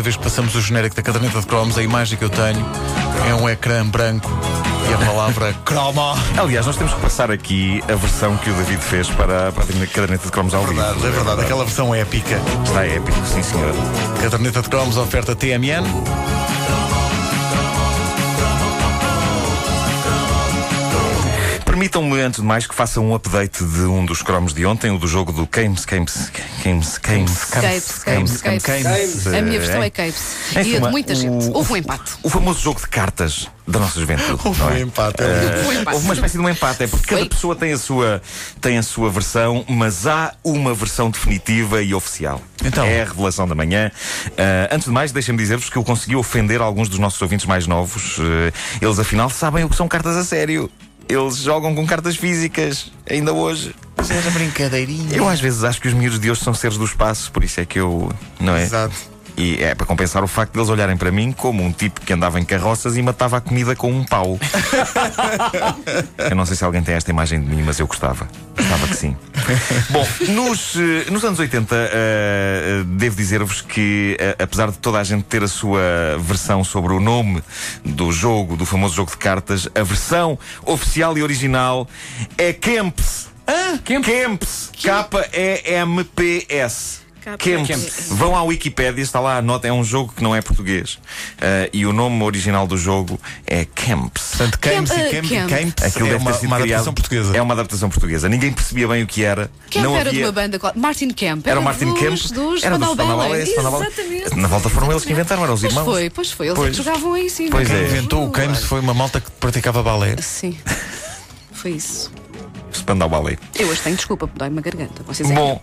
cada vez que passamos o genérico da caderneta de cromos, a imagem que eu tenho é um ecrã branco e a palavra cromo. Aliás, nós temos que passar aqui a versão que o David fez para, para a caderneta de cromos ao vivo. Verdade, é verdade, aquela versão épica. Está épico, sim senhor. Caderneta de cromos oferta TMN. Permitam-me, antes de mais, que faça um update de um dos cromos de ontem, o do jogo do Games, Games, Games, Games, Capes, Capes, Capes. Capes. A minha versão é Capes. E a de muita gente. Houve um empate. O famoso jogo de cartas da nossa juventude. Houve não um é? empate. Houve um empate. Houve uma espécie de um empate, é porque cada pessoa tem a, sua, tem a sua versão, mas há uma versão definitiva e oficial. Então? É a revelação da manhã. Ah, antes de mais, deixem-me dizer-vos que eu consegui ofender alguns dos nossos ouvintes mais novos. Eles, afinal, sabem o que são cartas a sério. Eles jogam com cartas físicas, ainda hoje. Era brincadeirinha. Eu às vezes acho que os miúdos de hoje são seres do espaço, por isso é que eu. Não é? Exato. E é para compensar o facto de eles olharem para mim como um tipo que andava em carroças e matava a comida com um pau. eu não sei se alguém tem esta imagem de mim, mas eu gostava. Gostava que sim. Bom, nos, eh, nos anos 80, eh, eh, devo dizer-vos que, eh, apesar de toda a gente ter a sua versão sobre o nome do jogo, do famoso jogo de cartas, a versão oficial e original é Kemps. Ah, Kemp. Kemps. K-E-M-P-S. Kemps. Kemps. Vão à Wikipédia, está lá a nota, é um jogo que não é português. Ah, e o nome original do jogo é Kemps. Portanto, Camps Camp- e Camp, Camp. Camps Aquilo é uma, uma adaptação portuguesa. É uma adaptação portuguesa. Ninguém percebia bem o que era. Kemp não era havia... de uma banda. qual- Martin Kemp. Era o Martin dos, Kemp. Dos era Spandau Spandau. Exatamente. Na volta foram eles que inventaram, eram os Pois irmãos. foi, pois foi. Eles Pois. jogavam aí sim. Pois Quem é. inventou o Camps foi uma malta que praticava balé. Sim. Foi isso. Spandau Ballet. Eu hoje tenho desculpa, dói-me a garganta. Vocês é Bom,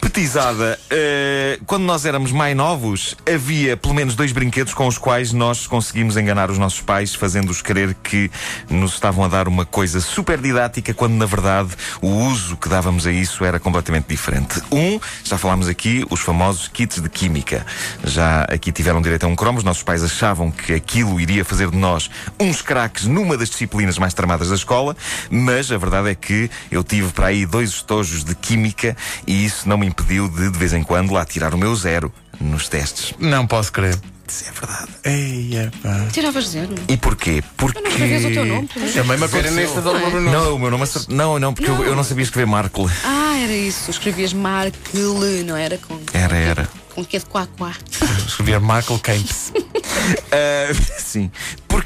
petizada, eh, quando nós éramos mais novos, havia pelo menos dois brinquedos com os quais nós conseguimos enganar os nossos pais, fazendo-os crer que nos estavam a dar uma coisa super didática, quando na verdade o uso que dávamos a isso era completamente diferente. Um, já falámos aqui, os famosos kits de química. Já aqui tiveram direito a um cromo, os nossos pais achavam que aquilo iria fazer de nós uns craques numa das disciplinas mais tramadas da escola, mas a verdade é que eu tive para aí dois estojos de química e isso não me impediu de, de vez em quando, lá tirar o meu zero nos testes. Não posso crer. Isso é verdade. Ei, epá. Tiravas zero. E porquê? Porque. Eu não escreves o teu nome. Também me aconteceu. nesta da Laura Nunes. Não, o meu nome acert- Não, não, porque Eu, eu não sabia escrever Markle. Ah, era isso. Escrevias Markle, não era com. Era, era. Com que é de quá quá. Escrever Michael Camps. Ah, sim.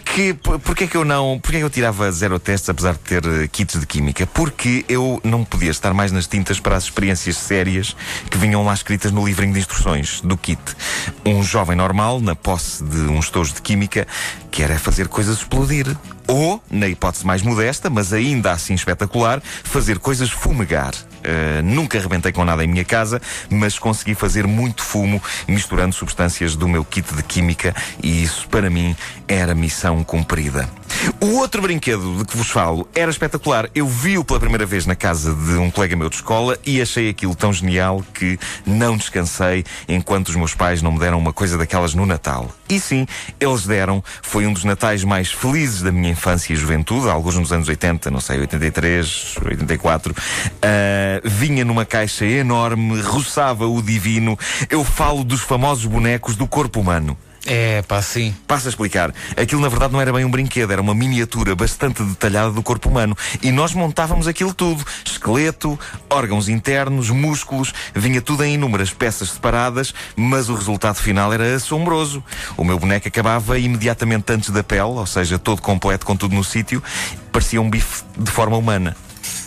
Porquê, por- porquê que eu não. Porquê que eu tirava zero testes apesar de ter eh, kits de química? Porque eu não podia estar mais nas tintas para as experiências sérias que vinham lá escritas no livrinho de instruções do kit. Um jovem normal, na posse de um estojo de química, quer é fazer coisas explodir. Ou, na hipótese mais modesta, mas ainda assim espetacular, fazer coisas fumegar. Uh, nunca arrebentei com nada em minha casa, mas consegui fazer muito fumo misturando substâncias do meu kit de química e isso para mim era missão cumprida. O outro brinquedo de que vos falo era espetacular. Eu vi-o pela primeira vez na casa de um colega meu de escola e achei aquilo tão genial que não descansei enquanto os meus pais não me deram uma coisa daquelas no Natal. E sim, eles deram. Foi um dos natais mais felizes da minha infância e juventude, alguns nos anos 80, não sei, 83, 84. Ah, vinha numa caixa enorme, roçava o divino. Eu falo dos famosos bonecos do corpo humano. É, pá, sim. Passo a explicar. Aquilo na verdade não era bem um brinquedo, era uma miniatura bastante detalhada do corpo humano. E nós montávamos aquilo tudo: esqueleto, órgãos internos, músculos, vinha tudo em inúmeras peças separadas, mas o resultado final era assombroso. O meu boneco acabava imediatamente antes da pele, ou seja, todo completo, com tudo no sítio, parecia um bife de forma humana.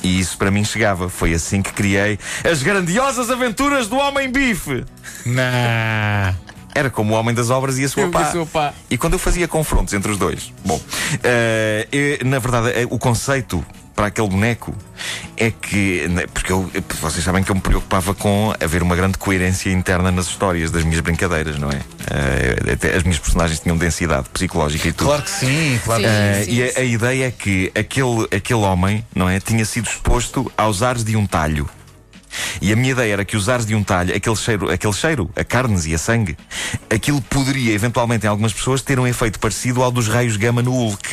E isso para mim chegava. Foi assim que criei as grandiosas aventuras do Homem-Bife. Nah. Era como o homem das obras e a sua pá. a sua pá. E quando eu fazia confrontos entre os dois, bom, eh, eu, na verdade, eh, o conceito para aquele boneco é que, né, porque eu, vocês sabem que eu me preocupava com haver uma grande coerência interna nas histórias das minhas brincadeiras, não é? Eh, até as minhas personagens tinham densidade psicológica e tudo. Claro que sim, claro que Sim. Eh, sim, e a, a ideia é que aquele, aquele homem, não é, tinha sido exposto aos ares de um talho. E a minha ideia era que os ares de um talho, aquele cheiro, aquele cheiro, a carnes e a sangue, aquilo poderia, eventualmente, em algumas pessoas, ter um efeito parecido ao dos raios gama no Hulk.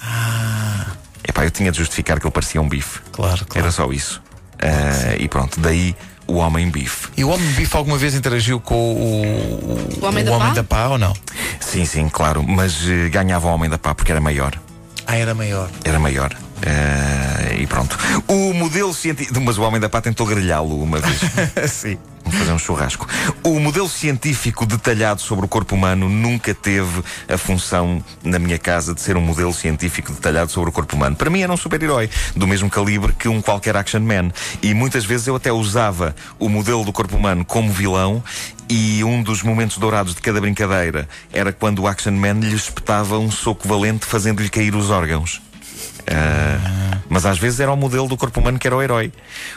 Ah. Epá, eu tinha de justificar que ele parecia um bife. Claro, claro. Era só isso. Ah, e pronto, daí o Homem Bife. E o Homem Bife alguma vez interagiu com o, O Homem da Pá? da Pá ou não? Sim, sim, claro, mas eh, ganhava o Homem da Pá porque era maior. Ah, era maior. Era maior. Eh, e pronto. O modelo científico. Mas o Homem da Pá tentou grelhá-lo uma vez. Sim. Vamos fazer um churrasco. O modelo científico detalhado sobre o corpo humano nunca teve a função na minha casa de ser um modelo científico detalhado sobre o corpo humano. Para mim era um super-herói, do mesmo calibre que um qualquer action man. E muitas vezes eu até usava o modelo do corpo humano como vilão. E um dos momentos dourados de cada brincadeira era quando o action man lhe espetava um soco valente fazendo-lhe cair os órgãos. Ah, mas às vezes era o modelo do corpo humano que era o herói.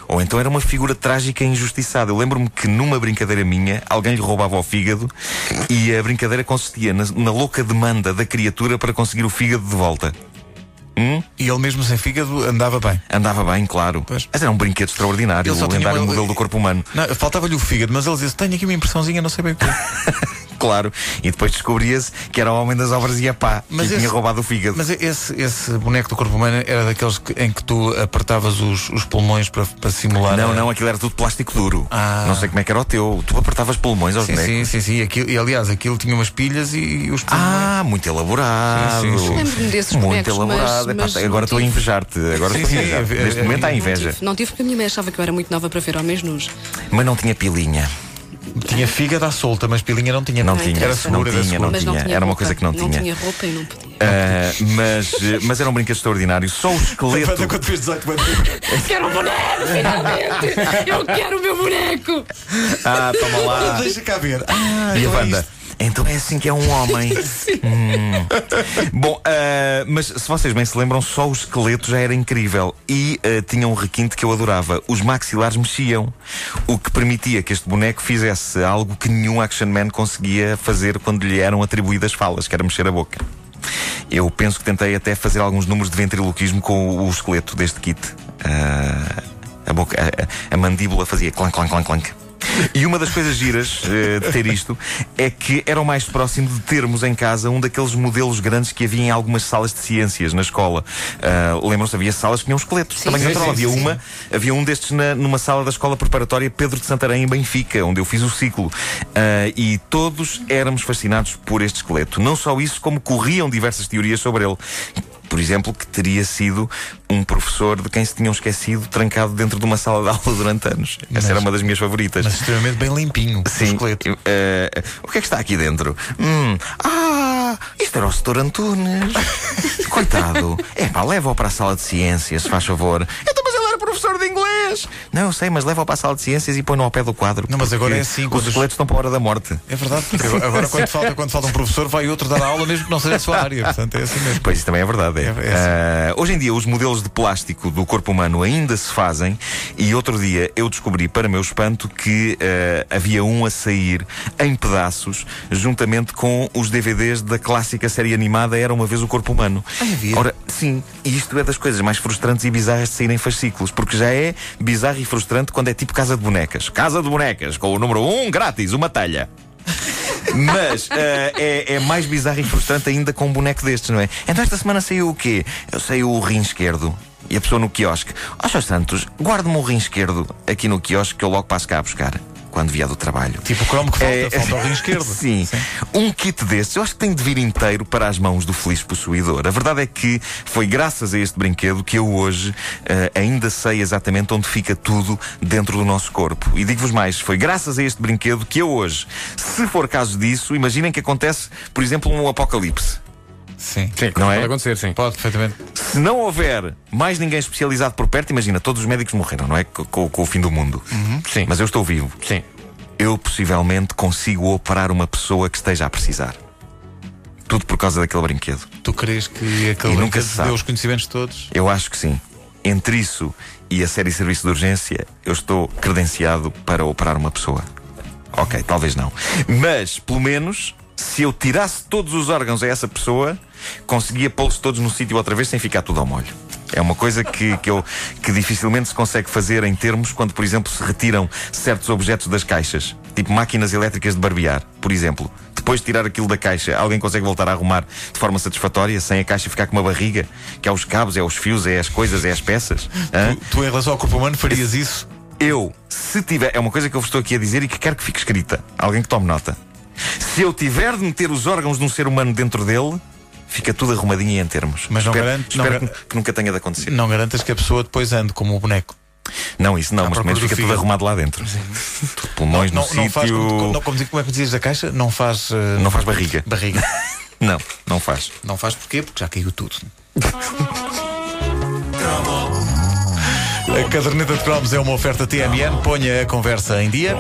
Ou então era uma figura trágica e injustiçada. Eu lembro-me que numa brincadeira minha, alguém lhe roubava o fígado e a brincadeira consistia na, na louca demanda da criatura para conseguir o fígado de volta. Hum? E ele mesmo sem fígado andava bem. Andava bem, claro. Pois. Mas era um brinquedo extraordinário, o lendário uma- modelo do corpo humano. Faltava-lhe o fígado, mas ele dizia: Tenho aqui uma impressãozinha, não sei bem o quê. Claro. E depois descobria-se que era o homem das obras e a pá, Mas que esse- tinha roubado o fígado. Mas esse, esse boneco do corpo humano era daqueles que- em que tu apertavas os, os pulmões para, para simular. Não, a- não, aquilo era tudo plástico duro. Ah. Não sei como é que era o teu. Tu apertavas pulmões aos Sim, bonecos. sim, sim, sim. Aquilo, e aliás, aquilo tinha umas pilhas e, e os pulmões. Ah, muito elaborado. Sim, sim, sim. Lembro-me desses Muito bonecos, elaborado. mas- mas agora não estou a invejar-te. Agora Sim, estou a sim, invejar. é- é- Neste é- momento há não inveja. Tive- Não tive porque a minha mãe achava que eu era muito nova para ver homens nus. Mas não tinha pilinha. Tinha fígado à solta, mas pilinha não tinha. Não Ah, tinha. Era segura, Não era tinha, não mas tinha. não tinha Era uma roupa. coisa que não tinha. Não tinha roupa e não podia. Ah, mas, mas era um brinquedo extraordinário. Só o esqueleto. Quando quando fez 18 anos. Quero um boneco, finalmente! Eu quero o meu boneco! Ah, toma lá. Deixa cá ver. Ah, E a isto. Então é assim que é um homem. Hum. Bom, ah, mas se vocês bem se lembram, só o esqueleto já era incrível. E ah, tinha um requinte que eu adorava. Os maxilares mexiam. O que permitia que este boneco fizesse algo que nenhum action man conseguia fazer quando lhe eram atribuídas falas, que era mexer a boca. Eu penso que tentei até fazer alguns números de ventriloquismo com o, o esqueleto deste kit. Ah, a, boca, a, a mandíbula fazia clank, clank, clank, clank. E uma das coisas giras eh, de ter isto é que era o mais próximo de termos em casa um daqueles modelos grandes que havia em algumas salas de ciências na escola. Ah, Lembram-se, havia salas que tinham esqueletos. Sim, Também sim, natural. sim, havia uma, havia um destes na- numa sala da escola preparatória Pedro de Santarém em Benfica, onde eu fiz o ciclo. Ah, e todos éramos fascinados por este esqueleto. Não só isso, como corriam diversas teorias sobre ele. Por exemplo, que teria sido um professor de quem se tinham esquecido trancado dentro de uma sala de aula durante anos. Essa Mas- era uma das minhas favoritas. Mas extremamente bem limpinho. Sim. esqueleto. eu, eh, o que é que está aqui dentro? Hum, ah, isto era o Setor Antunes. Coitado. É pá, leva-o para a sala de ciências, se faz favor. Então, mas ele era professor Não, eu sei, mas leva-o para a sala de ciências e põe-no ao pé do quadro. Não, mas agora é assim, Os esqueletos estão para a hora da morte. É verdade, porque agora, quando, falta, quando falta um professor, vai outro dar a aula, mesmo que não seja a sua área. Portanto, é assim mesmo. Pois isso também é verdade. É. É- é Ah, hoje em dia, os modelos de plástico do corpo humano ainda se fazem, e outro dia eu descobri, para meu espanto, que ah, havia um a sair em pedaços, juntamente com os DVDs da clássica série animada Era uma vez o Corpo Humano. Ah, havia? Ora, sim, e isto é das coisas mais frustrantes e bizarras de saírem fascículos, porque já é bizarro e frustrante quando é tipo casa de bonecas. Casa de bonecas, com o número 1 um, grátis, uma telha. Mas eh, é, é mais bizarro e frustrante ainda com um boneco destes, não é? Então esta semana saiu o quê? Eu saiu o rim esquerdo. E a pessoa no quiosque, ó oh, Santos, guarde-me o rim esquerdo aqui no quiosque que eu logo passo cá a buscar. Quando vier do trabalho. Tipo o cromo que falta, É- falta o rim esquerdo. Sim. Um kit destes, eu acho que tem de vir inteiro para as mãos do feliz possuidor. A verdade é que foi graças a este brinquedo que eu hoje eh, ainda sei exatamente onde fica tudo dentro do nosso corpo. E digo-vos mais, foi graças a este brinquedo que eu hoje, se for caso disso, imaginem que acontece, por exemplo, um apocalipse. Sim. Sim, Não pode é? acontecer, sim. Pode, perfeitamente. Se não houver mais ninguém especializado por perto, imagina, todos os médicos morreram, não é? Co- Com, com o fim do mundo. Sim. Mas eu estou vivo. Sim. eu possivelmente consigo operar uma pessoa que esteja a precisar. Tudo por causa daquele brinquedo. Tu crees que aquele E nunca brinquedo se sabe. deu os conhecimentos todos? Eu acho que sim. Entre isso e a série Serviço de Urgência, eu estou credenciado para operar uma pessoa. Ok, talvez não. Mas, pelo menos, se eu tirasse todos os órgãos a essa pessoa, conseguia pô-los todos no sítio outra vez sem ficar tudo ao molho. É uma coisa que, que, eu, que dificilmente se consegue fazer em termos quando, por exemplo, se retiram certos objetos das caixas, tipo máquinas elétricas de barbear, por exemplo. Depois de tirar aquilo da caixa, alguém consegue voltar a arrumar de forma satisfatória, sem a caixa ficar com uma barriga, que é os cabos, é os fios, é as coisas, é as peças. Hã? Tu, tu, em relação ao corpo humano, farias isso? Eu, se Se tiver, é uma coisa que eu vos estou aqui a dizer e que quero que fique escrita. Alguém que tome nota. Se eu tiver de meter os órgãos de um ser humano dentro dele, fica tudo arrumadinho e em termos. Mas não espero, não espero gar- que nunca tenha de acontecer. Não garantas que a pessoa depois ande como o boneco. Não, isso não, À mas pelo menos fica tudo arrumado lá dentro. Tudo Pulmões não, no não faz sítio. como, não, como, como é que dizes da caixa? Não faz. eh, Não faz barriga. barriga. Não, não faz. não faz porquê? Porque já caiu tudo. A caderneta de cromos é uma oferta TMN. Ponha a conversa em dia.